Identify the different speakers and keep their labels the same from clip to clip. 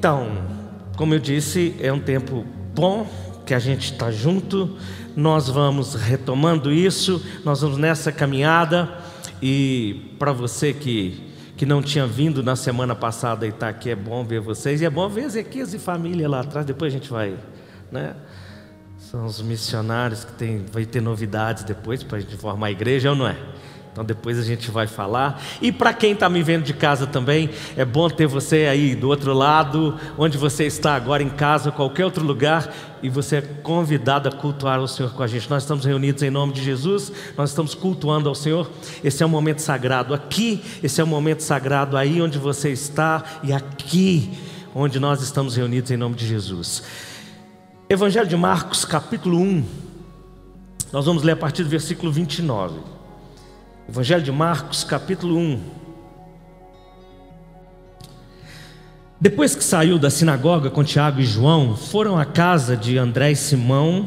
Speaker 1: Então, como eu disse, é um tempo bom que a gente está junto, nós vamos retomando isso, nós vamos nessa caminhada e para você que, que não tinha vindo na semana passada e está aqui, é bom ver vocês e é bom ver Ezequias e família lá atrás, depois a gente vai, né? São os missionários que tem, vai ter novidades depois para a gente formar a igreja, ou não é? Então depois a gente vai falar. E para quem está me vendo de casa também, é bom ter você aí do outro lado, onde você está agora em casa, qualquer outro lugar, e você é convidado a cultuar o Senhor com a gente. Nós estamos reunidos em nome de Jesus, nós estamos cultuando ao Senhor. Esse é um momento sagrado aqui, esse é um momento sagrado aí onde você está e aqui onde nós estamos reunidos em nome de Jesus. Evangelho de Marcos, capítulo 1. Nós vamos ler a partir do versículo 29. Evangelho de Marcos, capítulo 1. Depois que saiu da sinagoga com Tiago e João, foram à casa de André e Simão.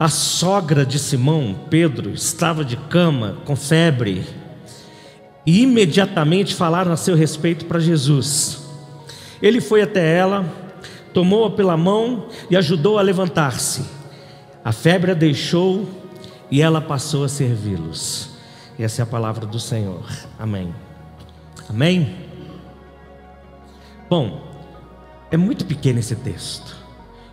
Speaker 1: A sogra de Simão, Pedro, estava de cama, com febre, e imediatamente falaram a seu respeito para Jesus. Ele foi até ela, tomou-a pela mão e ajudou a levantar-se. A febre a deixou e ela passou a servi-los. Essa é a palavra do Senhor. Amém. Amém? Bom, é muito pequeno esse texto.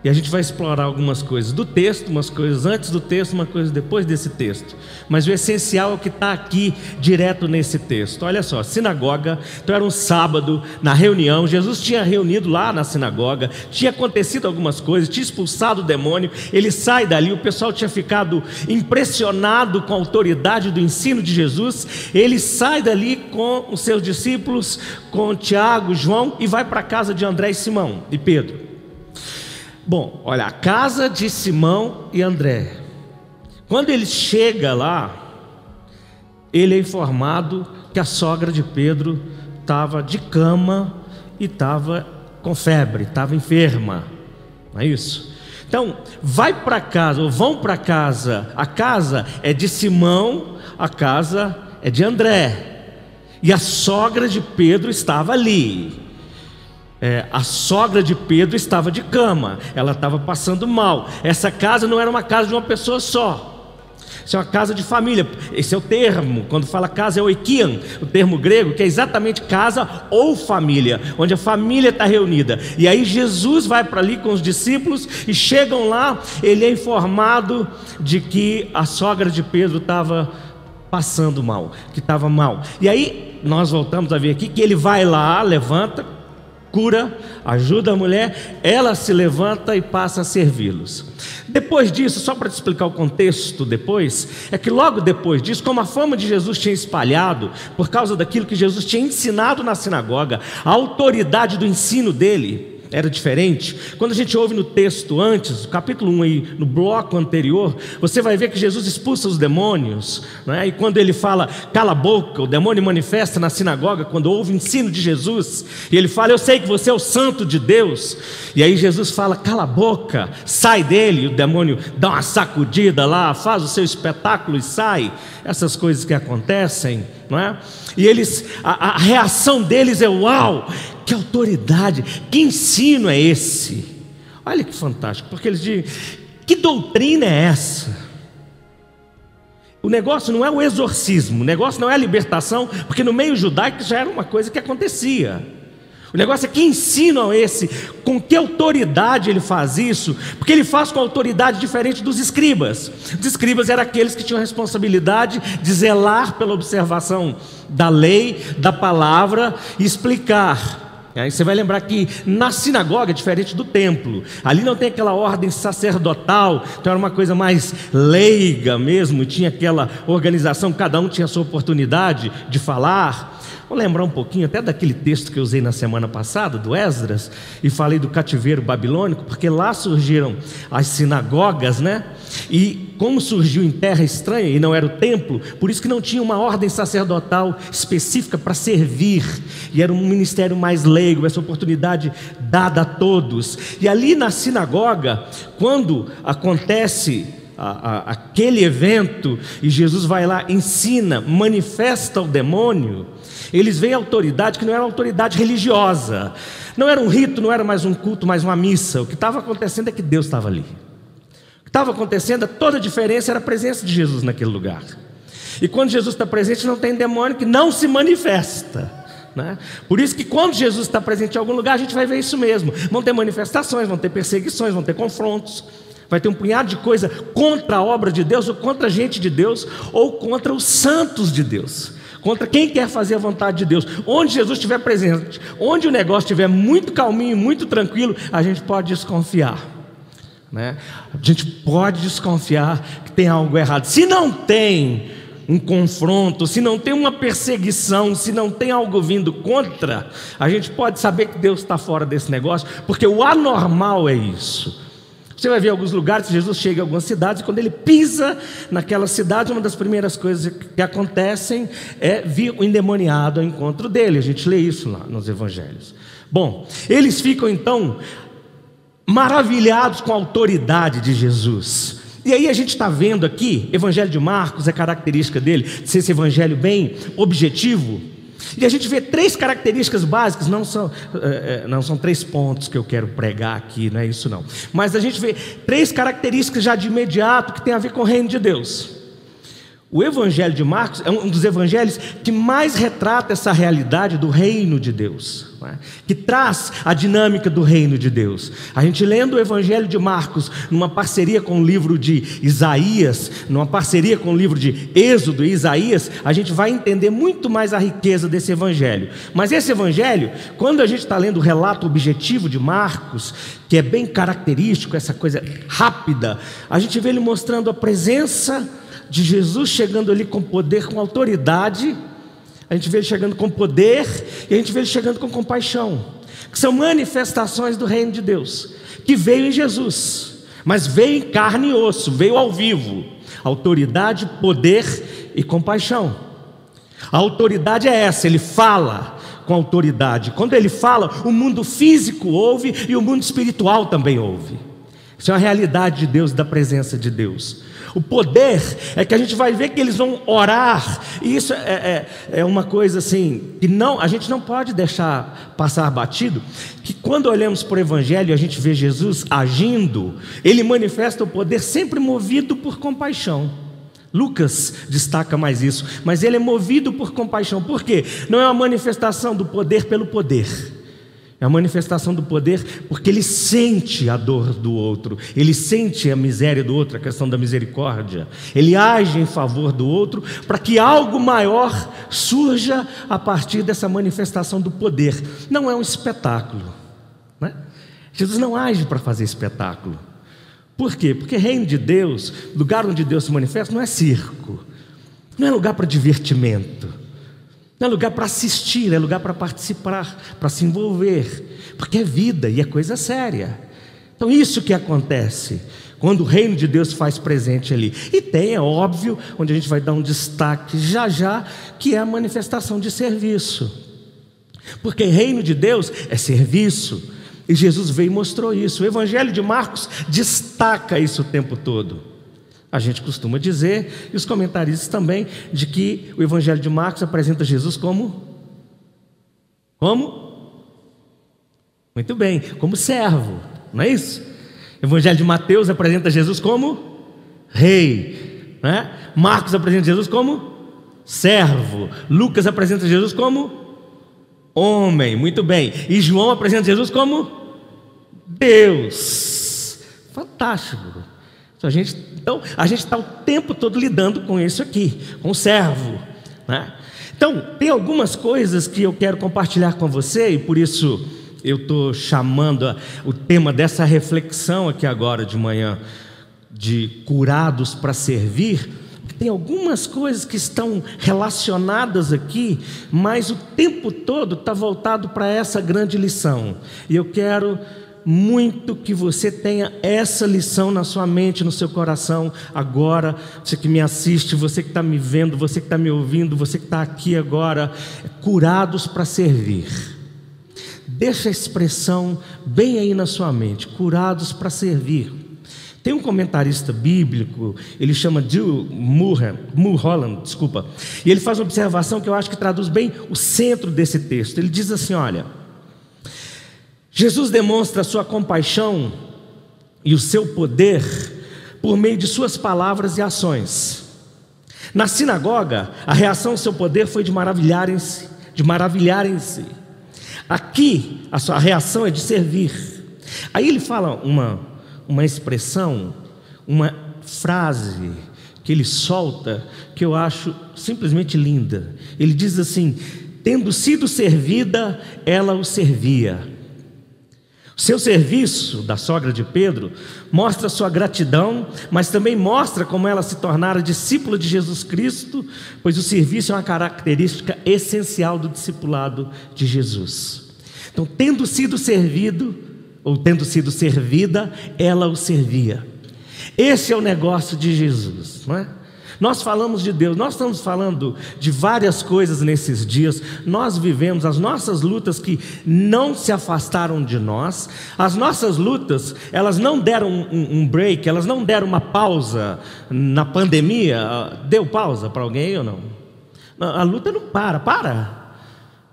Speaker 1: E a gente vai explorar algumas coisas do texto, umas coisas antes do texto, uma coisa depois desse texto. Mas o essencial é o que está aqui direto nesse texto. Olha só, sinagoga. Então era um sábado, na reunião. Jesus tinha reunido lá na sinagoga, tinha acontecido algumas coisas, tinha expulsado o demônio. Ele sai dali, o pessoal tinha ficado impressionado com a autoridade do ensino de Jesus. Ele sai dali com os seus discípulos, com Tiago, João, e vai para a casa de André e Simão e Pedro. Bom, olha, a casa de Simão e André. Quando ele chega lá, ele é informado que a sogra de Pedro estava de cama e estava com febre, estava enferma. Não é isso? Então, vai para casa, ou vão para casa. A casa é de Simão, a casa é de André. E a sogra de Pedro estava ali. É, a sogra de Pedro estava de cama, ela estava passando mal. Essa casa não era uma casa de uma pessoa só. Isso é uma casa de família. Esse é o termo. Quando fala casa é oikian, o termo grego, que é exatamente casa ou família, onde a família está reunida. E aí Jesus vai para ali com os discípulos e chegam lá, ele é informado de que a sogra de Pedro estava passando mal, que estava mal. E aí nós voltamos a ver aqui que ele vai lá, levanta, cura, ajuda a mulher, ela se levanta e passa a servi-los. Depois disso, só para te explicar o contexto depois, é que logo depois disso, como a fama de Jesus tinha espalhado, por causa daquilo que Jesus tinha ensinado na sinagoga, a autoridade do ensino dele, era diferente. Quando a gente ouve no texto antes, capítulo 1 aí, no bloco anterior, você vai ver que Jesus expulsa os demônios, é? e quando ele fala, cala a boca, o demônio manifesta na sinagoga, quando ouve o ensino de Jesus, e ele fala, eu sei que você é o santo de Deus, e aí Jesus fala, cala a boca, sai dele, e o demônio dá uma sacudida lá, faz o seu espetáculo e sai, essas coisas que acontecem, não é? E eles, a, a reação deles é uau, que autoridade, que ensino é esse? Olha que fantástico, porque eles dizem: que doutrina é essa? O negócio não é o exorcismo, o negócio não é a libertação, porque no meio judaico já era uma coisa que acontecia. O negócio é que ensinam esse, com que autoridade ele faz isso, porque ele faz com autoridade diferente dos escribas. Os escribas eram aqueles que tinham a responsabilidade de zelar pela observação da lei, da palavra e explicar. Aí você vai lembrar que na sinagoga é diferente do templo. Ali não tem aquela ordem sacerdotal, então era uma coisa mais leiga mesmo, tinha aquela organização, cada um tinha a sua oportunidade de falar. Vou lembrar um pouquinho até daquele texto que eu usei na semana passada, do Esdras, e falei do cativeiro babilônico, porque lá surgiram as sinagogas, né? E como surgiu em terra estranha e não era o templo, por isso que não tinha uma ordem sacerdotal específica para servir, e era um ministério mais leigo, essa oportunidade dada a todos. E ali na sinagoga, quando acontece a, a, aquele evento e Jesus vai lá, ensina, manifesta o demônio, eles veem autoridade que não era autoridade religiosa, não era um rito, não era mais um culto, mais uma missa. O que estava acontecendo é que Deus estava ali. O que estava acontecendo, toda a diferença era a presença de Jesus naquele lugar. E quando Jesus está presente, não tem demônio que não se manifesta. Né? Por isso que quando Jesus está presente em algum lugar, a gente vai ver isso mesmo. Vão ter manifestações, vão ter perseguições, vão ter confrontos. Vai ter um punhado de coisa contra a obra de Deus, ou contra a gente de Deus, ou contra os santos de Deus. Contra quem quer fazer a vontade de Deus. Onde Jesus estiver presente, onde o negócio estiver muito calminho, muito tranquilo, a gente pode desconfiar. Né? A gente pode desconfiar que tem algo errado. Se não tem, um confronto, se não tem uma perseguição, se não tem algo vindo contra, a gente pode saber que Deus está fora desse negócio, porque o anormal é isso. Você vai ver alguns lugares Jesus chega em algumas cidades, e quando ele pisa naquela cidade, uma das primeiras coisas que acontecem é vir o endemoniado ao encontro dele. A gente lê isso lá nos evangelhos. Bom, eles ficam então maravilhados com a autoridade de Jesus. E aí a gente está vendo aqui, Evangelho de Marcos, é característica dele, de ser esse evangelho bem objetivo. E a gente vê três características básicas, não são, é, não são três pontos que eu quero pregar aqui, não é isso não. Mas a gente vê três características já de imediato que tem a ver com o reino de Deus. O Evangelho de Marcos é um dos evangelhos que mais retrata essa realidade do reino de Deus, é? que traz a dinâmica do reino de Deus. A gente lendo o Evangelho de Marcos, numa parceria com o livro de Isaías, numa parceria com o livro de Êxodo e Isaías, a gente vai entender muito mais a riqueza desse Evangelho. Mas esse Evangelho, quando a gente está lendo o relato objetivo de Marcos, que é bem característico, essa coisa rápida, a gente vê ele mostrando a presença de Jesus chegando ali com poder, com autoridade, a gente vê ele chegando com poder e a gente vê ele chegando com compaixão, que são manifestações do reino de Deus, que veio em Jesus, mas veio em carne e osso, veio ao vivo. Autoridade, poder e compaixão. A autoridade é essa, ele fala com autoridade. Quando ele fala, o mundo físico ouve e o mundo espiritual também ouve. Isso é uma realidade de Deus, da presença de Deus. O poder é que a gente vai ver que eles vão orar, e isso é, é, é, uma coisa assim, que não, a gente não pode deixar passar batido, que quando olhamos para o Evangelho e a gente vê Jesus agindo, ele manifesta o poder sempre movido por compaixão. Lucas destaca mais isso, mas ele é movido por compaixão, por quê? Não é uma manifestação do poder pelo poder é a manifestação do poder porque ele sente a dor do outro, ele sente a miséria do outro, a questão da misericórdia. Ele age em favor do outro para que algo maior surja a partir dessa manifestação do poder. Não é um espetáculo. Né? Jesus não age para fazer espetáculo. Por quê? Porque reino de Deus, lugar onde Deus se manifesta, não é circo, não é lugar para divertimento. Não é lugar para assistir, é lugar para participar, para se envolver, porque é vida e é coisa séria. Então, isso que acontece quando o reino de Deus faz presente ali. E tem, é óbvio, onde a gente vai dar um destaque já já, que é a manifestação de serviço. Porque reino de Deus é serviço. E Jesus veio e mostrou isso. O Evangelho de Marcos destaca isso o tempo todo. A gente costuma dizer, e os comentaristas também, de que o Evangelho de Marcos apresenta Jesus como? Como? Muito bem, como servo, não é isso? O Evangelho de Mateus apresenta Jesus como rei, né? Marcos apresenta Jesus como servo, Lucas apresenta Jesus como homem, muito bem, e João apresenta Jesus como Deus, fantástico. Então a gente então, a gente está o tempo todo lidando com isso aqui, com o servo. Né? Então, tem algumas coisas que eu quero compartilhar com você, e por isso eu estou chamando a, o tema dessa reflexão aqui agora de manhã, de curados para servir. Tem algumas coisas que estão relacionadas aqui, mas o tempo todo está voltado para essa grande lição. E eu quero muito que você tenha essa lição na sua mente, no seu coração, agora. Você que me assiste, você que está me vendo, você que está me ouvindo, você que está aqui agora, curados para servir. Deixa a expressão bem aí na sua mente, curados para servir. Tem um comentarista bíblico, ele chama Jill Mulholland, desculpa, e ele faz uma observação que eu acho que traduz bem o centro desse texto. Ele diz assim: olha, Jesus demonstra a sua compaixão e o seu poder por meio de suas palavras e ações. Na sinagoga, a reação ao seu poder foi de maravilharem-se, de maravilharem-se. Aqui, a sua reação é de servir. Aí ele fala uma, uma expressão, uma frase que ele solta que eu acho simplesmente linda. Ele diz assim: tendo sido servida, ela o servia. Seu serviço, da sogra de Pedro, mostra sua gratidão, mas também mostra como ela se tornara discípula de Jesus Cristo, pois o serviço é uma característica essencial do discipulado de Jesus. Então, tendo sido servido, ou tendo sido servida, ela o servia. Esse é o negócio de Jesus, não é? Nós falamos de Deus, nós estamos falando de várias coisas nesses dias. Nós vivemos as nossas lutas que não se afastaram de nós, as nossas lutas, elas não deram um, um break, elas não deram uma pausa na pandemia. Deu pausa para alguém ou não? A luta não para, para.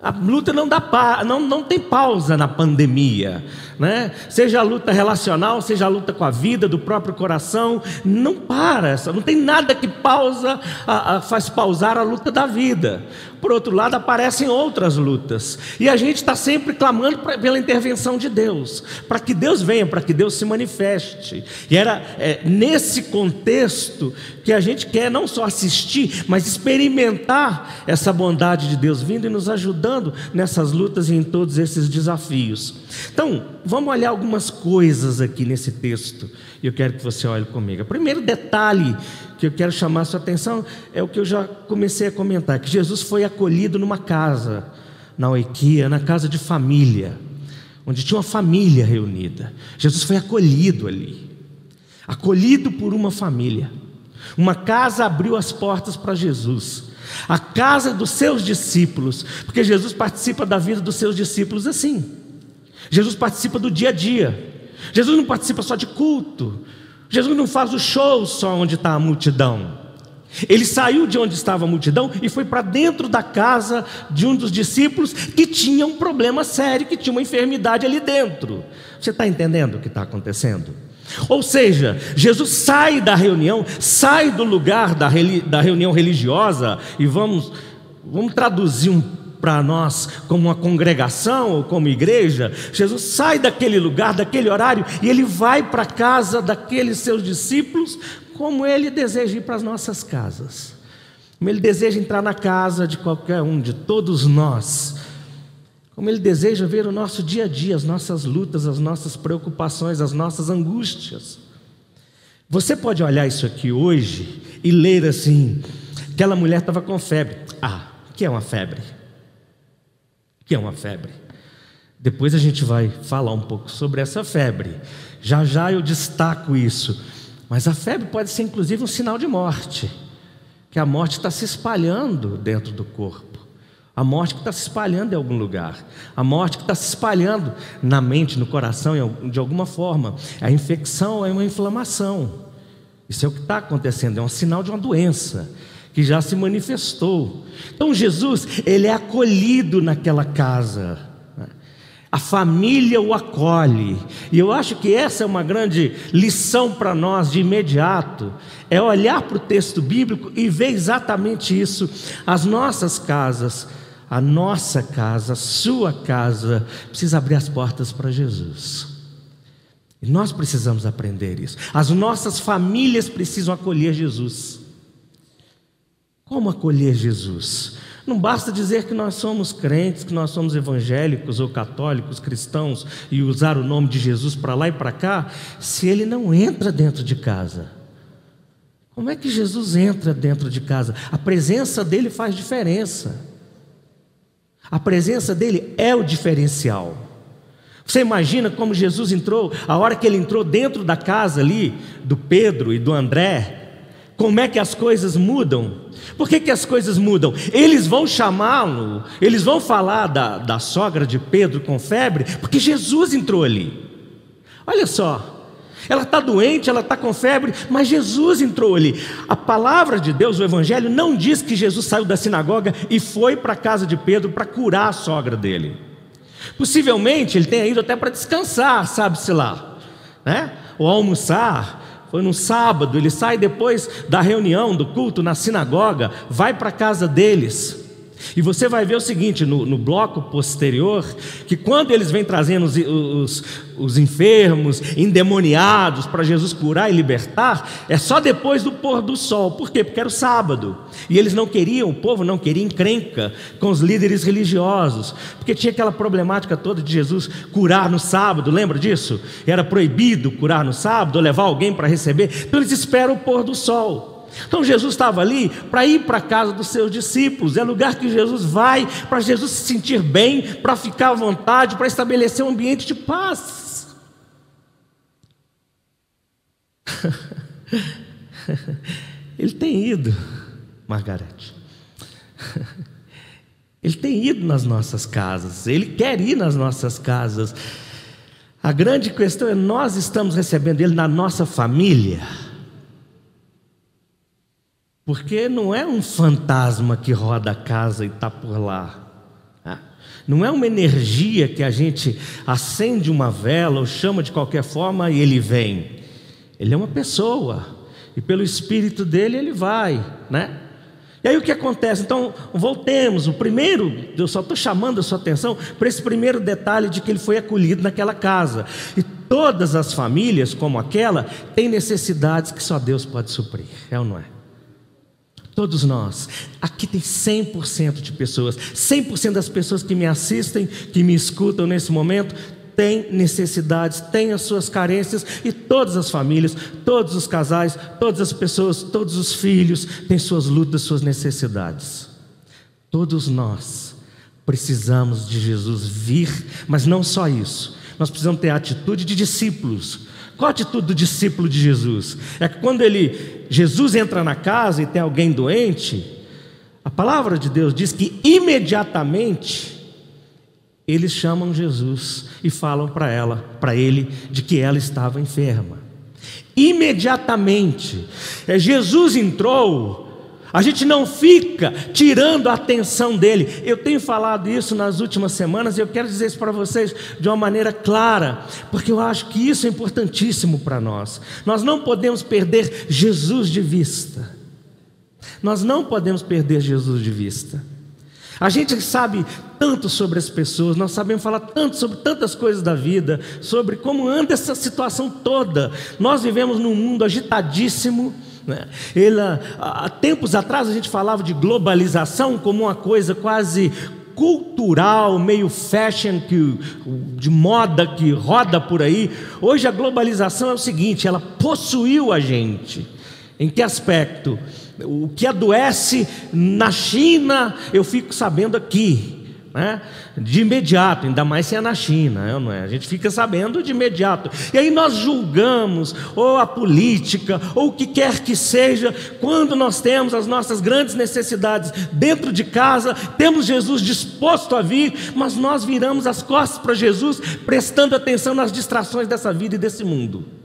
Speaker 1: A luta não, dá pa, não, não tem pausa na pandemia, né? seja a luta relacional, seja a luta com a vida, do próprio coração, não para, não tem nada que pausa, a, a, faz pausar a luta da vida. Por outro lado, aparecem outras lutas, e a gente está sempre clamando pra, pela intervenção de Deus, para que Deus venha, para que Deus se manifeste. E era é, nesse contexto que a gente quer não só assistir, mas experimentar essa bondade de Deus vindo e nos ajudando nessas lutas e em todos esses desafios. Então, vamos olhar algumas coisas aqui nesse texto, e eu quero que você olhe comigo. O primeiro detalhe que eu quero chamar a sua atenção é o que eu já comecei a comentar: que Jesus foi acolhido numa casa, na Oiquia, na casa de família, onde tinha uma família reunida. Jesus foi acolhido ali, acolhido por uma família. Uma casa abriu as portas para Jesus, a casa dos seus discípulos, porque Jesus participa da vida dos seus discípulos assim. Jesus participa do dia a dia. Jesus não participa só de culto. Jesus não faz o show só onde está a multidão. Ele saiu de onde estava a multidão e foi para dentro da casa de um dos discípulos que tinha um problema sério, que tinha uma enfermidade ali dentro. Você está entendendo o que está acontecendo? Ou seja, Jesus sai da reunião, sai do lugar da, da reunião religiosa, e vamos, vamos traduzir um para nós como uma congregação ou como igreja, Jesus sai daquele lugar, daquele horário, e ele vai para a casa daqueles seus discípulos, como ele deseja ir para as nossas casas. Como ele deseja entrar na casa de qualquer um, de todos nós. Como ele deseja ver o nosso dia a dia, as nossas lutas, as nossas preocupações, as nossas angústias. Você pode olhar isso aqui hoje e ler assim: aquela mulher estava com febre. Ah, que é uma febre? que é uma febre. Depois a gente vai falar um pouco sobre essa febre. Já já eu destaco isso. Mas a febre pode ser inclusive um sinal de morte, que a morte está se espalhando dentro do corpo. A morte que está se espalhando em algum lugar, a morte que está se espalhando na mente, no coração, de alguma forma. A infecção é uma inflamação. Isso é o que está acontecendo, é um sinal de uma doença que já se manifestou. Então Jesus, ele é acolhido naquela casa. A família o acolhe. E eu acho que essa é uma grande lição para nós de imediato. É olhar para o texto bíblico e ver exatamente isso. As nossas casas, a nossa casa, a sua casa, precisa abrir as portas para Jesus. E nós precisamos aprender isso. As nossas famílias precisam acolher Jesus. Como acolher Jesus? Não basta dizer que nós somos crentes, que nós somos evangélicos ou católicos, cristãos e usar o nome de Jesus para lá e para cá, se ele não entra dentro de casa. Como é que Jesus entra dentro de casa? A presença dele faz diferença. A presença dele é o diferencial. Você imagina como Jesus entrou, a hora que ele entrou dentro da casa ali, do Pedro e do André, como é que as coisas mudam? Por que, que as coisas mudam? Eles vão chamá-lo, eles vão falar da, da sogra de Pedro com febre, porque Jesus entrou ali. Olha só, Ela está doente, ela está com febre, mas Jesus entrou ali. A palavra de Deus, o Evangelho, não diz que Jesus saiu da sinagoga e foi para a casa de Pedro para curar a sogra dele. Possivelmente ele tenha ido até para descansar, sabe-se lá, né? ou almoçar. Foi no sábado, ele sai depois da reunião, do culto na sinagoga, vai para a casa deles. E você vai ver o seguinte no, no bloco posterior: que quando eles vêm trazendo os, os, os enfermos, endemoniados para Jesus curar e libertar, é só depois do pôr do sol. Por quê? Porque era o sábado. E eles não queriam, o povo não queria encrenca com os líderes religiosos, porque tinha aquela problemática toda de Jesus curar no sábado, lembra disso? Era proibido curar no sábado, ou levar alguém para receber. Então eles esperam o pôr do sol. Então Jesus estava ali para ir para a casa dos seus discípulos, é lugar que Jesus vai para Jesus se sentir bem, para ficar à vontade, para estabelecer um ambiente de paz. Ele tem ido, Margarete. Ele tem ido nas nossas casas, ele quer ir nas nossas casas. A grande questão é: nós estamos recebendo ele na nossa família. Porque não é um fantasma que roda a casa e está por lá. Não é uma energia que a gente acende uma vela ou chama de qualquer forma e ele vem. Ele é uma pessoa. E pelo espírito dele ele vai, né? E aí o que acontece? Então, voltemos. O primeiro, eu só estou chamando a sua atenção para esse primeiro detalhe de que ele foi acolhido naquela casa. E todas as famílias, como aquela, têm necessidades que só Deus pode suprir. É ou não é? Todos nós. Aqui tem 100% de pessoas. 100% das pessoas que me assistem, que me escutam nesse momento, têm necessidades, têm as suas carências e todas as famílias, todos os casais, todas as pessoas, todos os filhos têm suas lutas, suas necessidades. Todos nós precisamos de Jesus vir, mas não só isso. Nós precisamos ter a atitude de discípulos qual a atitude do discípulo de Jesus? É que quando ele, Jesus entra na casa e tem alguém doente, a palavra de Deus diz que imediatamente eles chamam Jesus e falam para ela, para ele, de que ela estava enferma. Imediatamente, é, Jesus entrou a gente não fica tirando a atenção dele. Eu tenho falado isso nas últimas semanas e eu quero dizer isso para vocês de uma maneira clara, porque eu acho que isso é importantíssimo para nós. Nós não podemos perder Jesus de vista. Nós não podemos perder Jesus de vista. A gente sabe tanto sobre as pessoas, nós sabemos falar tanto sobre tantas coisas da vida, sobre como anda essa situação toda. Nós vivemos num mundo agitadíssimo, né? Ele, há tempos atrás a gente falava de globalização como uma coisa quase cultural, meio fashion, que, de moda que roda por aí. Hoje a globalização é o seguinte: ela possuiu a gente. Em que aspecto? O que adoece na China, eu fico sabendo aqui né? de imediato, ainda mais se é na China, não é? a gente fica sabendo de imediato. E aí nós julgamos, ou a política, ou o que quer que seja, quando nós temos as nossas grandes necessidades dentro de casa, temos Jesus disposto a vir, mas nós viramos as costas para Jesus, prestando atenção nas distrações dessa vida e desse mundo.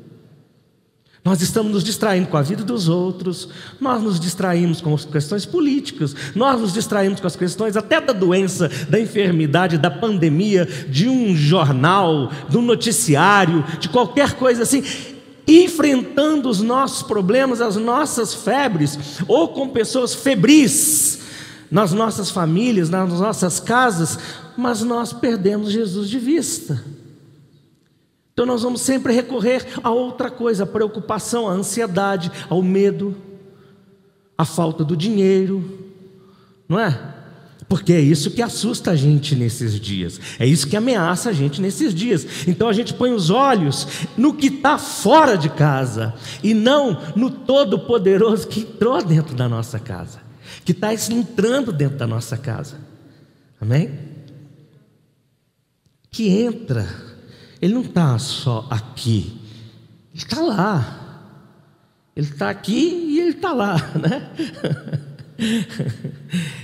Speaker 1: Nós estamos nos distraindo com a vida dos outros, nós nos distraímos com as questões políticas, nós nos distraímos com as questões até da doença, da enfermidade, da pandemia, de um jornal, de um noticiário, de qualquer coisa assim, enfrentando os nossos problemas, as nossas febres, ou com pessoas febris nas nossas famílias, nas nossas casas, mas nós perdemos Jesus de vista. Então nós vamos sempre recorrer a outra coisa, a preocupação, a ansiedade, ao medo, a falta do dinheiro, não é? Porque é isso que assusta a gente nesses dias, é isso que ameaça a gente nesses dias. Então a gente põe os olhos no que está fora de casa e não no Todo-Poderoso que entrou dentro da nossa casa, que está entrando dentro da nossa casa. Amém? Que entra ele não está só aqui, ele está lá. Ele está aqui e ele está lá, né?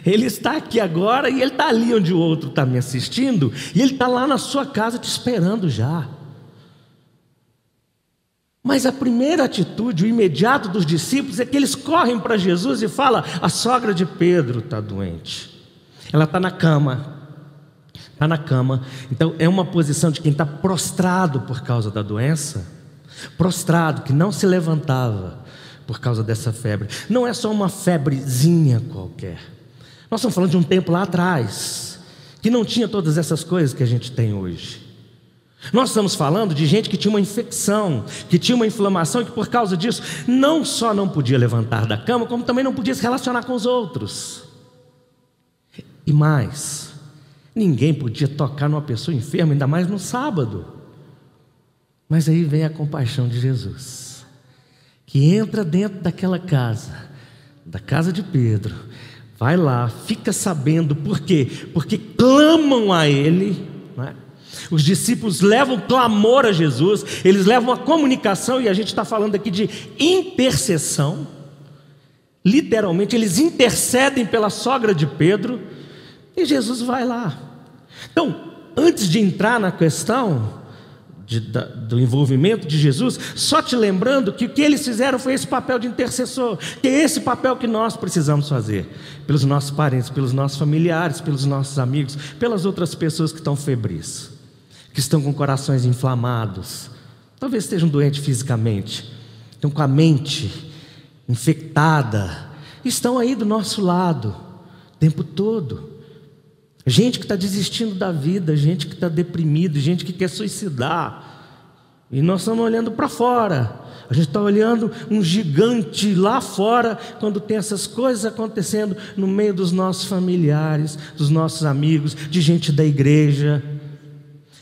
Speaker 1: Ele está aqui agora e ele está ali onde o outro está me assistindo, e ele está lá na sua casa te esperando já. Mas a primeira atitude, o imediato dos discípulos, é que eles correm para Jesus e falam: a sogra de Pedro está doente. Ela está na cama. Está na cama. Então é uma posição de quem está prostrado por causa da doença, prostrado, que não se levantava por causa dessa febre. Não é só uma febrezinha qualquer. Nós estamos falando de um tempo lá atrás, que não tinha todas essas coisas que a gente tem hoje. Nós estamos falando de gente que tinha uma infecção, que tinha uma inflamação e que por causa disso não só não podia levantar da cama, como também não podia se relacionar com os outros. E mais, ninguém podia tocar numa pessoa enferma, ainda mais no sábado. Mas aí vem a compaixão de Jesus, que entra dentro daquela casa, da casa de Pedro, vai lá, fica sabendo por quê? Porque clamam a Ele, é? Os discípulos levam clamor a Jesus, eles levam a comunicação, e a gente está falando aqui de intercessão. Literalmente, eles intercedem pela sogra de Pedro, e Jesus vai lá. Então, antes de entrar na questão de, da, do envolvimento de Jesus, só te lembrando que o que eles fizeram foi esse papel de intercessor, que é esse papel que nós precisamos fazer, pelos nossos parentes, pelos nossos familiares, pelos nossos amigos, pelas outras pessoas que estão febris que estão com corações inflamados, talvez estejam doentes fisicamente, estão com a mente infectada, estão aí do nosso lado o tempo todo. Gente que está desistindo da vida, gente que está deprimido, gente que quer suicidar. E nós estamos olhando para fora. A gente está olhando um gigante lá fora, quando tem essas coisas acontecendo no meio dos nossos familiares, dos nossos amigos, de gente da igreja.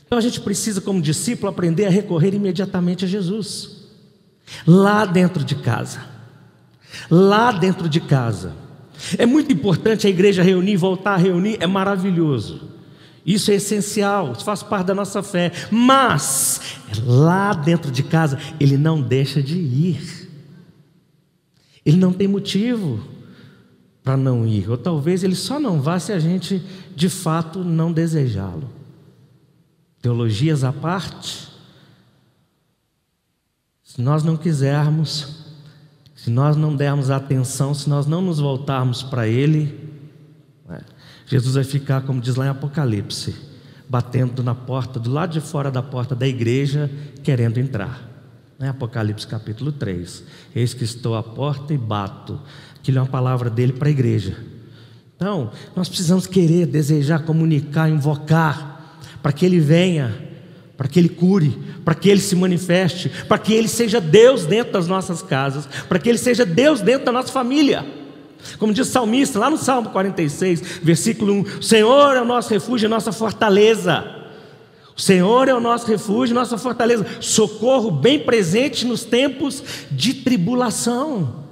Speaker 1: Então a gente precisa, como discípulo, aprender a recorrer imediatamente a Jesus, lá dentro de casa. Lá dentro de casa. É muito importante a igreja reunir, voltar a reunir, é maravilhoso. Isso é essencial, faz parte da nossa fé. Mas, lá dentro de casa, ele não deixa de ir. Ele não tem motivo para não ir. Ou talvez ele só não vá se a gente de fato não desejá-lo teologias à parte, se nós não quisermos, se nós não dermos atenção, se nós não nos voltarmos para Ele, né, Jesus vai ficar, como diz lá em Apocalipse, batendo na porta, do lado de fora da porta da igreja, querendo entrar. Né? Apocalipse capítulo 3. Eis que estou à porta e bato. Aquilo é uma palavra dele para a igreja. Então, nós precisamos querer, desejar, comunicar, invocar para que Ele venha, para que Ele cure, para que Ele se manifeste, para que Ele seja Deus dentro das nossas casas, para que Ele seja Deus dentro da nossa família. Como diz o salmista, lá no Salmo 46, versículo 1: O Senhor é o nosso refúgio, a nossa fortaleza. O Senhor é o nosso refúgio, nossa fortaleza, socorro bem presente nos tempos de tribulação.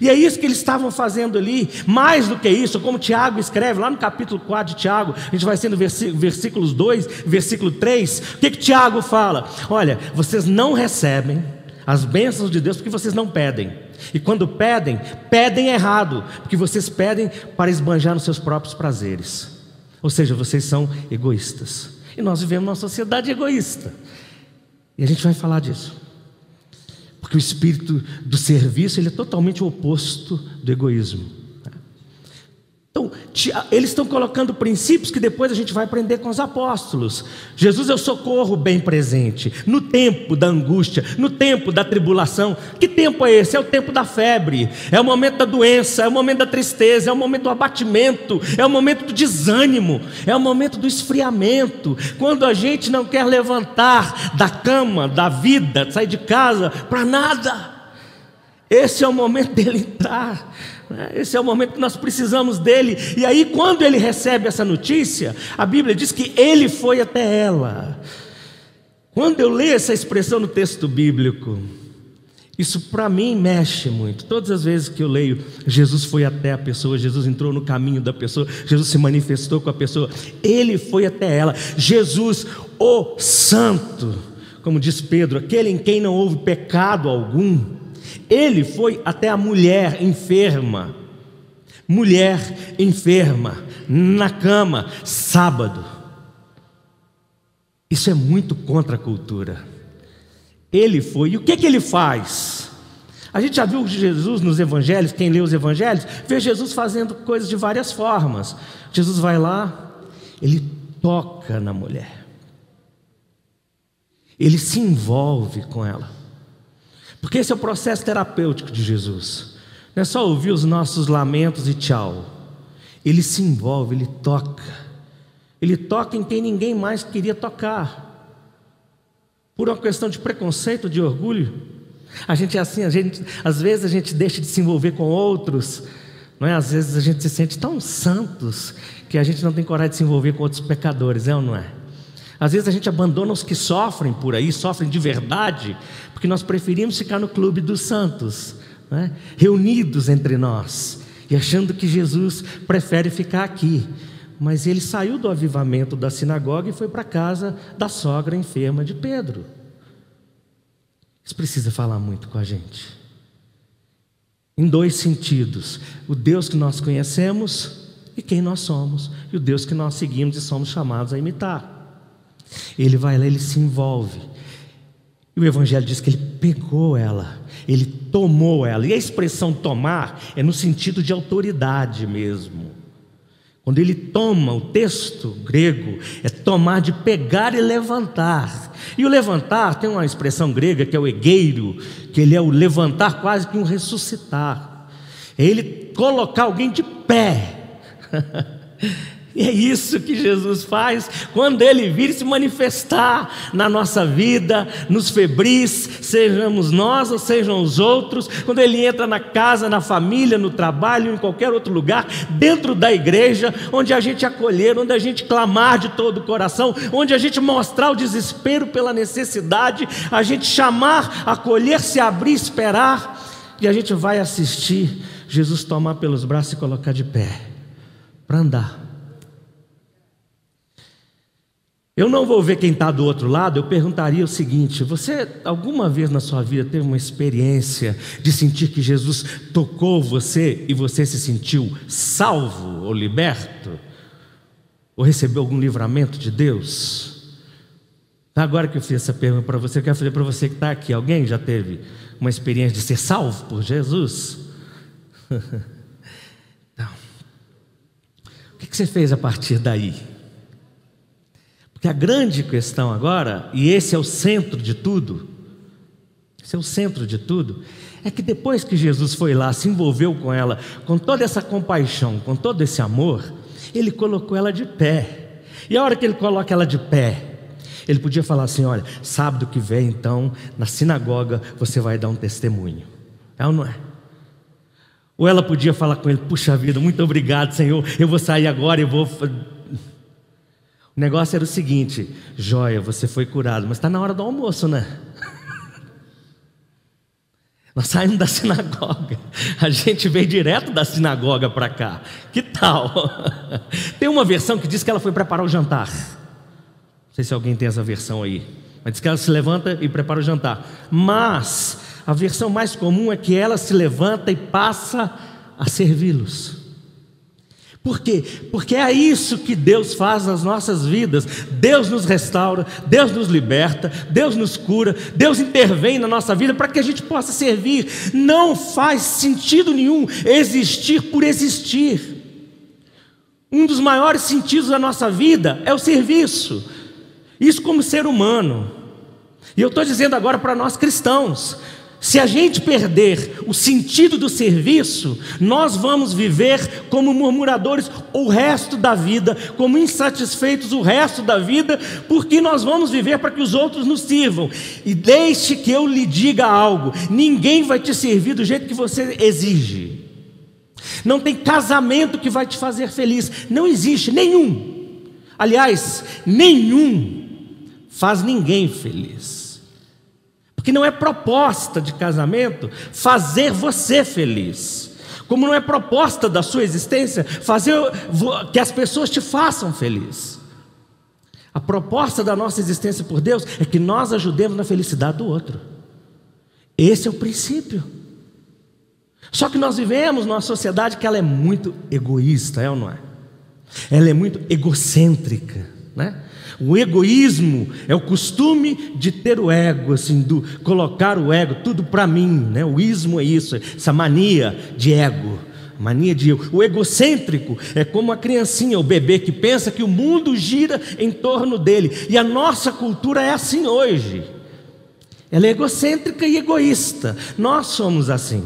Speaker 1: E é isso que eles estavam fazendo ali, mais do que isso, como Tiago escreve lá no capítulo 4 de Tiago, a gente vai sendo versículos 2, versículo 3, o que, que Tiago fala? Olha, vocês não recebem as bênçãos de Deus porque vocês não pedem. E quando pedem, pedem errado, porque vocês pedem para esbanjar nos seus próprios prazeres. Ou seja, vocês são egoístas. E nós vivemos numa sociedade egoísta. E a gente vai falar disso. Porque o espírito do serviço ele é totalmente oposto do egoísmo. Então, eles estão colocando princípios que depois a gente vai aprender com os apóstolos. Jesus é o socorro bem presente, no tempo da angústia, no tempo da tribulação. Que tempo é esse? É o tempo da febre, é o momento da doença, é o momento da tristeza, é o momento do abatimento, é o momento do desânimo, é o momento do esfriamento. Quando a gente não quer levantar da cama, da vida, sair de casa para nada. Esse é o momento dele entrar. Né? Esse é o momento que nós precisamos dele. E aí, quando ele recebe essa notícia, a Bíblia diz que ele foi até ela. Quando eu leio essa expressão no texto bíblico, isso para mim mexe muito. Todas as vezes que eu leio, Jesus foi até a pessoa, Jesus entrou no caminho da pessoa, Jesus se manifestou com a pessoa, ele foi até ela. Jesus, o Santo, como diz Pedro, aquele em quem não houve pecado algum. Ele foi até a mulher enferma, mulher enferma, na cama, sábado. Isso é muito contra a cultura. Ele foi. E o que, que ele faz? A gente já viu Jesus nos evangelhos, quem lê os evangelhos, vê Jesus fazendo coisas de várias formas. Jesus vai lá, ele toca na mulher. Ele se envolve com ela. Porque esse é o processo terapêutico de Jesus. Não é só ouvir os nossos lamentos e tchau. Ele se envolve, ele toca. Ele toca em quem ninguém mais queria tocar. Por uma questão de preconceito, de orgulho. A gente é assim, a gente, às vezes a gente deixa de se envolver com outros, não é? Às vezes a gente se sente tão santos que a gente não tem coragem de se envolver com outros pecadores, é ou não é? Às vezes a gente abandona os que sofrem por aí, sofrem de verdade, porque nós preferimos ficar no clube dos santos, né? reunidos entre nós, e achando que Jesus prefere ficar aqui. Mas ele saiu do avivamento da sinagoga e foi para casa da sogra enferma de Pedro. Isso precisa falar muito com a gente. Em dois sentidos: o Deus que nós conhecemos e quem nós somos, e o Deus que nós seguimos e somos chamados a imitar. Ele vai lá, ele se envolve. E o Evangelho diz que ele pegou ela, ele tomou ela. E a expressão tomar é no sentido de autoridade mesmo. Quando ele toma, o texto grego é tomar de pegar e levantar. E o levantar tem uma expressão grega que é o egueiro, que ele é o levantar quase que um ressuscitar. É ele colocar alguém de pé. E é isso que Jesus faz quando Ele vir se manifestar na nossa vida, nos febris, sejamos nós ou sejam os outros, quando Ele entra na casa, na família, no trabalho, em qualquer outro lugar, dentro da igreja, onde a gente acolher, onde a gente clamar de todo o coração, onde a gente mostrar o desespero pela necessidade, a gente chamar, acolher, se abrir, esperar, e a gente vai assistir Jesus tomar pelos braços e colocar de pé, para andar Eu não vou ver quem está do outro lado, eu perguntaria o seguinte: você alguma vez na sua vida teve uma experiência de sentir que Jesus tocou você e você se sentiu salvo ou liberto? Ou recebeu algum livramento de Deus? Agora que eu fiz essa pergunta para você, eu quero fazer para você que está aqui: alguém já teve uma experiência de ser salvo por Jesus? então, o que você fez a partir daí? Porque a grande questão agora, e esse é o centro de tudo, esse é o centro de tudo, é que depois que Jesus foi lá, se envolveu com ela, com toda essa compaixão, com todo esse amor, ele colocou ela de pé. E a hora que ele coloca ela de pé, ele podia falar assim: olha, sábado que vem, então, na sinagoga, você vai dar um testemunho. É ou não é? Ou ela podia falar com ele: puxa vida, muito obrigado, Senhor, eu vou sair agora, eu vou o negócio era o seguinte: joia, você foi curado, mas está na hora do almoço, né? Nós saímos da sinagoga, a gente veio direto da sinagoga para cá. Que tal? Tem uma versão que diz que ela foi preparar o jantar. Não sei se alguém tem essa versão aí. Mas diz que ela se levanta e prepara o jantar. Mas a versão mais comum é que ela se levanta e passa a servi-los. Por quê? Porque é isso que Deus faz nas nossas vidas. Deus nos restaura, Deus nos liberta, Deus nos cura, Deus intervém na nossa vida para que a gente possa servir. Não faz sentido nenhum existir por existir. Um dos maiores sentidos da nossa vida é o serviço. Isso como ser humano. E eu estou dizendo agora para nós cristãos: se a gente perder o sentido do serviço, nós vamos viver como murmuradores o resto da vida, como insatisfeitos o resto da vida, porque nós vamos viver para que os outros nos sirvam. E deixe que eu lhe diga algo: ninguém vai te servir do jeito que você exige. Não tem casamento que vai te fazer feliz, não existe nenhum. Aliás, nenhum faz ninguém feliz que não é proposta de casamento fazer você feliz. Como não é proposta da sua existência fazer que as pessoas te façam feliz. A proposta da nossa existência por Deus é que nós ajudemos na felicidade do outro. Esse é o princípio. Só que nós vivemos numa sociedade que ela é muito egoísta, é ou não é? Ela é muito egocêntrica, né? O egoísmo é o costume de ter o ego, assim, do colocar o ego tudo para mim, né? O ismo é isso, essa mania de ego, mania de eu. O egocêntrico é como a criancinha, o bebê que pensa que o mundo gira em torno dele. E a nossa cultura é assim hoje. Ela é egocêntrica e egoísta. Nós somos assim.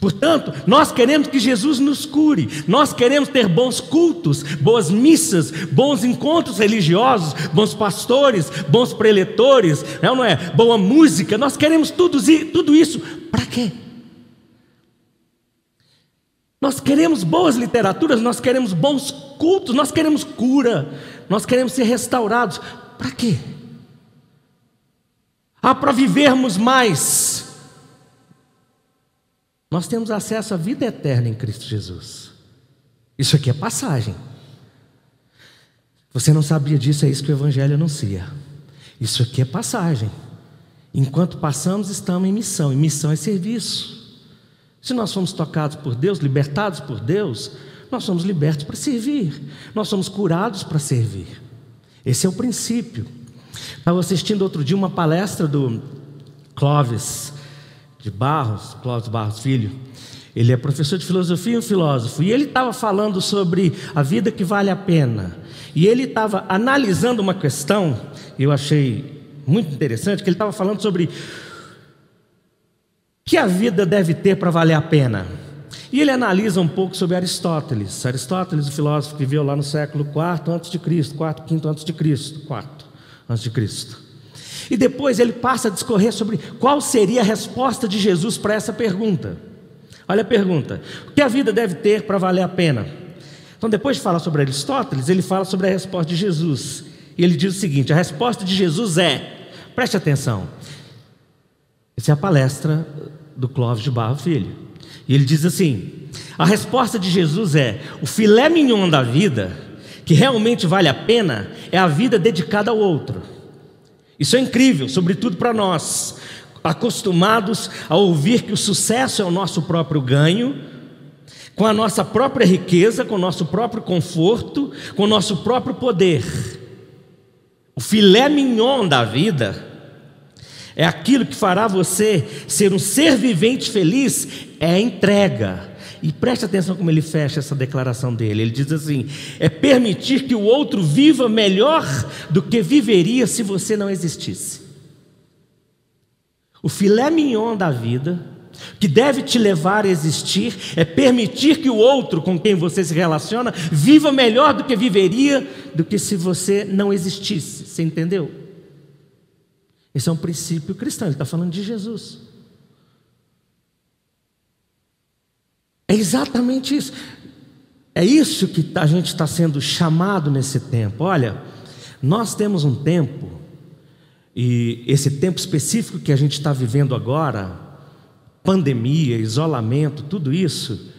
Speaker 1: Portanto, nós queremos que Jesus nos cure, nós queremos ter bons cultos, boas missas, bons encontros religiosos, bons pastores, bons preletores, não, é? Boa música, nós queremos tudo, tudo isso, para quê? Nós queremos boas literaturas, nós queremos bons cultos, nós queremos cura, nós queremos ser restaurados, para quê? Ah, para vivermos mais. Nós temos acesso à vida eterna em Cristo Jesus. Isso aqui é passagem. Você não sabia disso, é isso que o Evangelho anuncia. Isso aqui é passagem. Enquanto passamos, estamos em missão, e missão é serviço. Se nós somos tocados por Deus, libertados por Deus, nós somos libertos para servir, nós somos curados para servir. Esse é o princípio. Estava assistindo outro dia uma palestra do Clóvis, de Barros, Cláudio Barros Filho. Ele é professor de filosofia e um filósofo. E ele estava falando sobre a vida que vale a pena. E ele estava analisando uma questão, eu achei muito interessante, que ele estava falando sobre o que a vida deve ter para valer a pena. E ele analisa um pouco sobre Aristóteles. Aristóteles, o filósofo que viveu lá no século IV antes de Cristo, IV, V antes de Cristo, IV antes de Cristo. E depois ele passa a discorrer sobre qual seria a resposta de Jesus para essa pergunta. Olha a pergunta: o que a vida deve ter para valer a pena? Então, depois de falar sobre Aristóteles, ele fala sobre a resposta de Jesus. E ele diz o seguinte: a resposta de Jesus é, preste atenção, essa é a palestra do Clóvis de Barro Filho. E ele diz assim: a resposta de Jesus é: o filé mignon da vida, que realmente vale a pena, é a vida dedicada ao outro. Isso é incrível, sobretudo para nós, acostumados a ouvir que o sucesso é o nosso próprio ganho, com a nossa própria riqueza, com o nosso próprio conforto, com o nosso próprio poder. O filé mignon da vida é aquilo que fará você ser um ser vivente feliz, é a entrega, e preste atenção como ele fecha essa declaração dele. Ele diz assim: é permitir que o outro viva melhor do que viveria se você não existisse. O filé mignon da vida, que deve te levar a existir, é permitir que o outro com quem você se relaciona viva melhor do que viveria do que se você não existisse. Você entendeu? Esse é um princípio cristão, ele está falando de Jesus. É exatamente isso. É isso que a gente está sendo chamado nesse tempo. Olha, nós temos um tempo, e esse tempo específico que a gente está vivendo agora, pandemia, isolamento, tudo isso,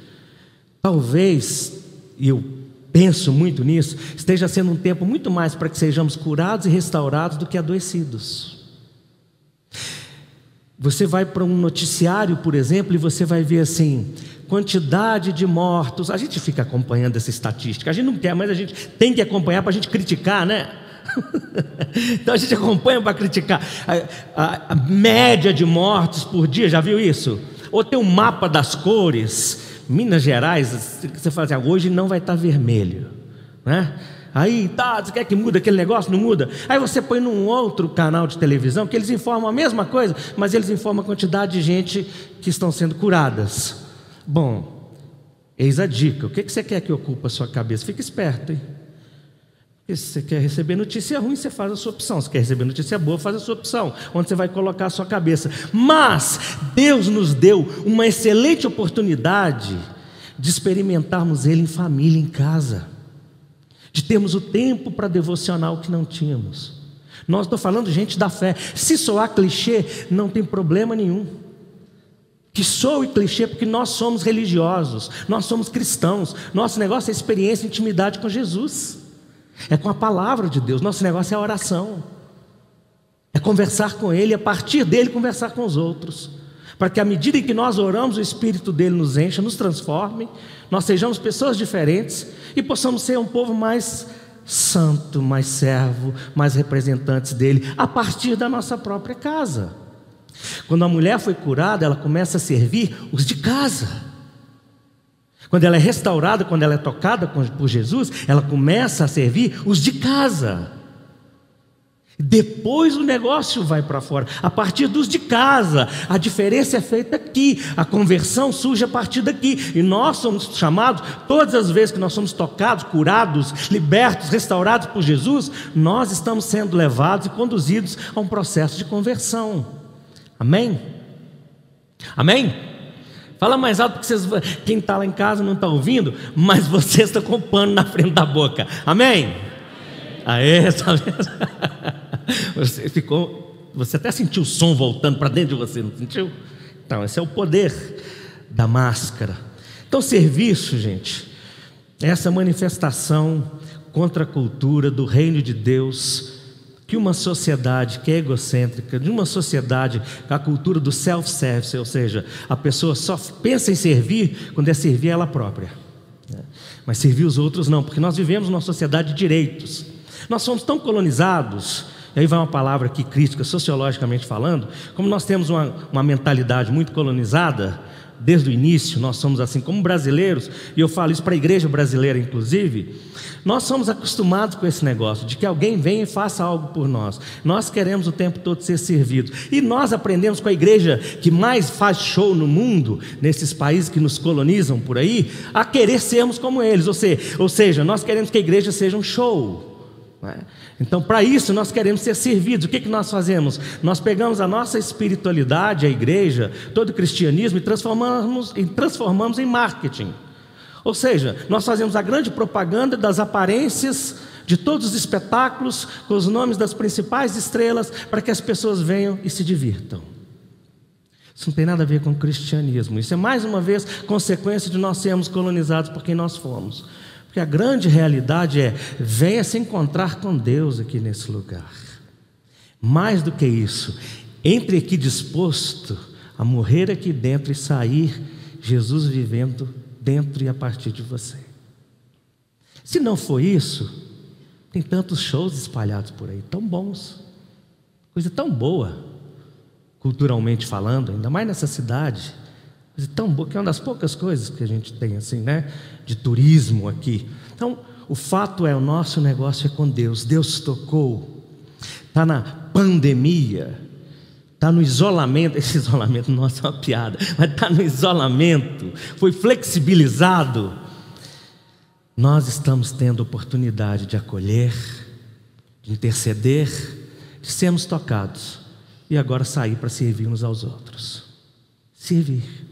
Speaker 1: talvez, e eu penso muito nisso, esteja sendo um tempo muito mais para que sejamos curados e restaurados do que adoecidos. Você vai para um noticiário, por exemplo, e você vai ver assim: quantidade de mortos. A gente fica acompanhando essa estatística. A gente não quer, mas a gente tem que acompanhar para a gente criticar, né? então a gente acompanha para criticar. A, a, a, média de mortos por dia, já viu isso? Ou tem um mapa das cores. Minas Gerais, você fala assim, ah, hoje não vai estar vermelho, né? Aí, tá, você quer que muda aquele negócio? Não muda. Aí você põe num outro canal de televisão que eles informam a mesma coisa, mas eles informam a quantidade de gente que estão sendo curadas. Bom, eis a dica. O que você quer que ocupe a sua cabeça? Fique esperto, hein? Se você quer receber notícia ruim, você faz a sua opção. Se quer receber notícia boa, faz a sua opção. Onde você vai colocar a sua cabeça. Mas Deus nos deu uma excelente oportunidade de experimentarmos Ele em família, em casa. De termos o tempo para devocionar o que não tínhamos. Nós estou falando gente da fé. Se soar clichê, não tem problema nenhum que soa clichê porque nós somos religiosos, nós somos cristãos, nosso negócio é experiência e intimidade com Jesus, é com a palavra de Deus, nosso negócio é a oração, é conversar com Ele, a partir dele conversar com os outros, para que à medida em que nós oramos, o Espírito dele nos encha, nos transforme, nós sejamos pessoas diferentes e possamos ser um povo mais santo, mais servo, mais representantes dele, a partir da nossa própria casa. Quando a mulher foi curada, ela começa a servir os de casa. Quando ela é restaurada, quando ela é tocada por Jesus, ela começa a servir os de casa. Depois o negócio vai para fora, a partir dos de casa. A diferença é feita aqui, a conversão surge a partir daqui. E nós somos chamados, todas as vezes que nós somos tocados, curados, libertos, restaurados por Jesus, nós estamos sendo levados e conduzidos a um processo de conversão. Amém? Amém? Fala mais alto, porque vocês, quem está lá em casa não está ouvindo, mas vocês estão com pano na frente da boca. Amém? Aê, tá vendo? Você ficou, você até sentiu o som voltando para dentro de você, não sentiu? Então, esse é o poder da máscara. Então, serviço, gente, é essa manifestação contra a cultura do reino de Deus que uma sociedade que é egocêntrica, de uma sociedade com a cultura do self-service, ou seja, a pessoa só pensa em servir quando é servir ela própria. Né? Mas servir os outros não, porque nós vivemos numa sociedade de direitos. Nós somos tão colonizados e aí vai uma palavra aqui crítica, sociologicamente falando, como nós temos uma, uma mentalidade muito colonizada, desde o início, nós somos assim como brasileiros, e eu falo isso para a igreja brasileira, inclusive. Nós somos acostumados com esse negócio de que alguém venha e faça algo por nós. Nós queremos o tempo todo ser servidos. E nós aprendemos com a igreja que mais faz show no mundo, nesses países que nos colonizam por aí, a querer sermos como eles. Ou seja, ou seja nós queremos que a igreja seja um show. É? Então, para isso, nós queremos ser servidos. O que, que nós fazemos? Nós pegamos a nossa espiritualidade, a igreja, todo o cristianismo e transformamos, e transformamos em marketing. Ou seja, nós fazemos a grande propaganda das aparências de todos os espetáculos, com os nomes das principais estrelas, para que as pessoas venham e se divirtam. Isso não tem nada a ver com o cristianismo. Isso é mais uma vez consequência de nós sermos colonizados por quem nós fomos. Porque a grande realidade é: venha se encontrar com Deus aqui nesse lugar. Mais do que isso, entre aqui disposto a morrer aqui dentro e sair Jesus vivendo dentro e a partir de você. Se não for isso, tem tantos shows espalhados por aí, tão bons, coisa tão boa, culturalmente falando, ainda mais nessa cidade. Tão boa, que é uma das poucas coisas que a gente tem, assim, né? De turismo aqui. Então, o fato é, o nosso negócio é com Deus. Deus tocou. Está na pandemia. Está no isolamento. Esse isolamento, nossa, é uma piada. Mas está no isolamento. Foi flexibilizado. Nós estamos tendo oportunidade de acolher, de interceder, de sermos tocados. E agora sair para servir uns aos outros. Servir.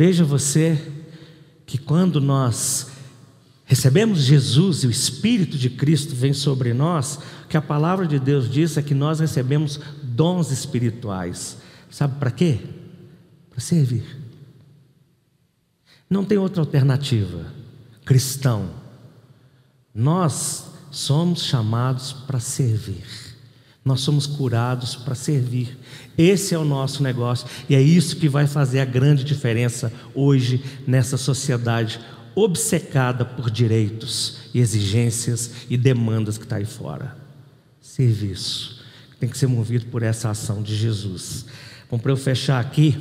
Speaker 1: Veja você que quando nós recebemos Jesus e o Espírito de Cristo vem sobre nós, que a palavra de Deus diz é que nós recebemos dons espirituais. Sabe para quê? Para servir. Não tem outra alternativa. Cristão, nós somos chamados para servir. Nós somos curados para servir. Esse é o nosso negócio e é isso que vai fazer a grande diferença hoje nessa sociedade obcecada por direitos, exigências e demandas que está aí fora. Serviço tem que ser movido por essa ação de Jesus. Bom, para eu fechar aqui,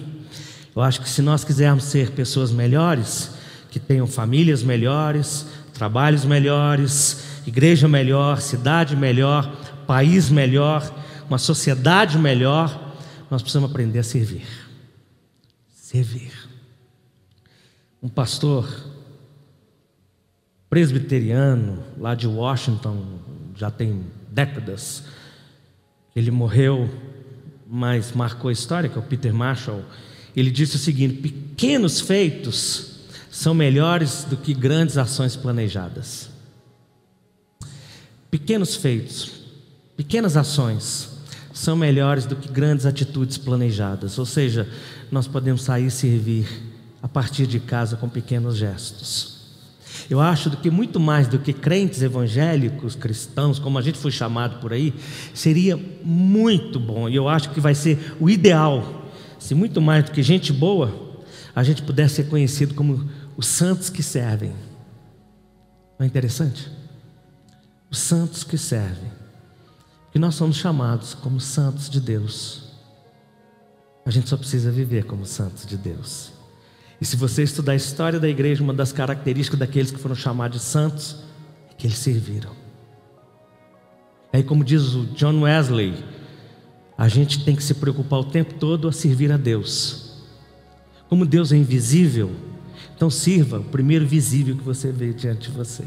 Speaker 1: eu acho que se nós quisermos ser pessoas melhores, que tenham famílias melhores, trabalhos melhores, igreja melhor, cidade melhor, país melhor, uma sociedade melhor, nós precisamos aprender a servir. Servir. Um pastor presbiteriano lá de Washington, já tem décadas, ele morreu, mas marcou a história, que é o Peter Marshall. Ele disse o seguinte: pequenos feitos são melhores do que grandes ações planejadas. Pequenos feitos Pequenas ações são melhores do que grandes atitudes planejadas, ou seja, nós podemos sair e servir a partir de casa com pequenos gestos. Eu acho que muito mais do que crentes evangélicos, cristãos, como a gente foi chamado por aí, seria muito bom, e eu acho que vai ser o ideal, se muito mais do que gente boa, a gente pudesse ser conhecido como os santos que servem. Não é interessante? Os santos que servem, nós somos chamados como santos de Deus. A gente só precisa viver como santos de Deus. E se você estudar a história da igreja, uma das características daqueles que foram chamados de santos é que eles serviram. Aí, como diz o John Wesley, a gente tem que se preocupar o tempo todo a servir a Deus. Como Deus é invisível, então sirva o primeiro visível que você vê diante de você.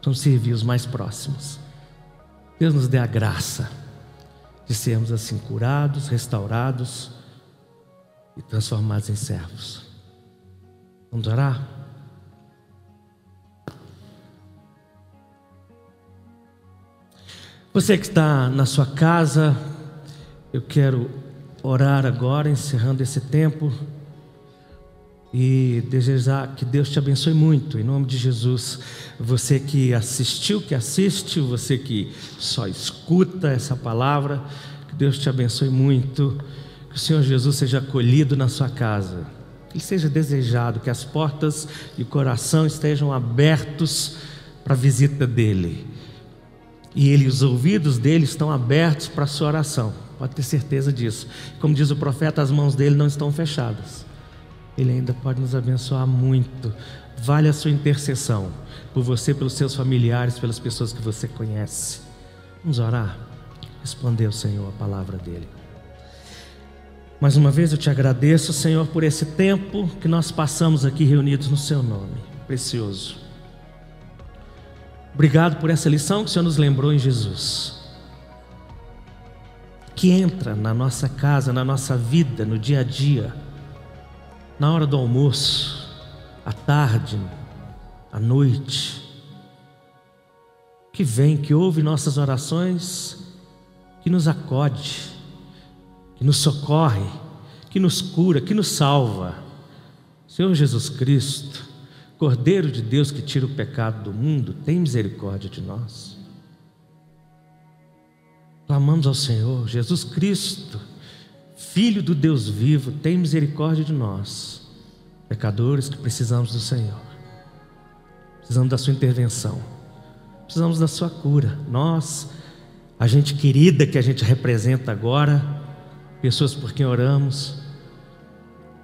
Speaker 1: Então servir os mais próximos. Deus nos dê a graça de sermos assim curados, restaurados e transformados em servos. Vamos orar? Você que está na sua casa, eu quero orar agora, encerrando esse tempo e desejar que Deus te abençoe muito, em nome de Jesus. Você que assistiu, que assiste, você que só escuta essa palavra, que Deus te abençoe muito, que o Senhor Jesus seja acolhido na sua casa, que seja desejado, que as portas e o coração estejam abertos para a visita dEle e ele, os ouvidos dele estão abertos para a sua oração. Pode ter certeza disso. Como diz o profeta, as mãos dele não estão fechadas. Ele ainda pode nos abençoar muito. Vale a sua intercessão por você, pelos seus familiares, pelas pessoas que você conhece. Vamos orar. Respondeu, Senhor, a palavra dele. Mais uma vez eu te agradeço, Senhor, por esse tempo que nós passamos aqui reunidos no Seu nome, precioso. Obrigado por essa lição que o Senhor nos lembrou em Jesus. Que entra na nossa casa, na nossa vida, no dia a dia, na hora do almoço, à tarde, à noite. Que vem, que ouve nossas orações, que nos acode, que nos socorre, que nos cura, que nos salva. Senhor Jesus Cristo, Cordeiro de Deus que tira o pecado do mundo, tem misericórdia de nós. Clamamos ao Senhor, Jesus Cristo, Filho do Deus vivo, tem misericórdia de nós, pecadores que precisamos do Senhor, precisamos da Sua intervenção, precisamos da Sua cura. Nós, a gente querida que a gente representa agora, pessoas por quem oramos,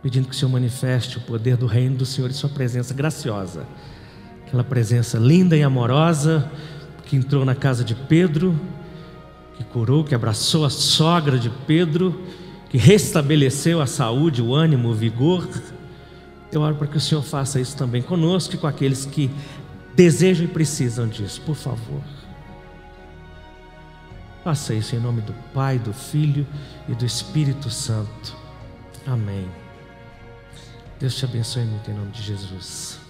Speaker 1: pedindo que o Senhor manifeste o poder do reino do Senhor e sua presença graciosa. Aquela presença linda e amorosa que entrou na casa de Pedro, que curou, que abraçou a sogra de Pedro, que restabeleceu a saúde, o ânimo, o vigor. Eu oro para que o Senhor faça isso também conosco e com aqueles que desejam e precisam disso, por favor. Faça isso em nome do Pai, do Filho e do Espírito Santo. Amém. Deus te abençoe muito em nome de Jesus.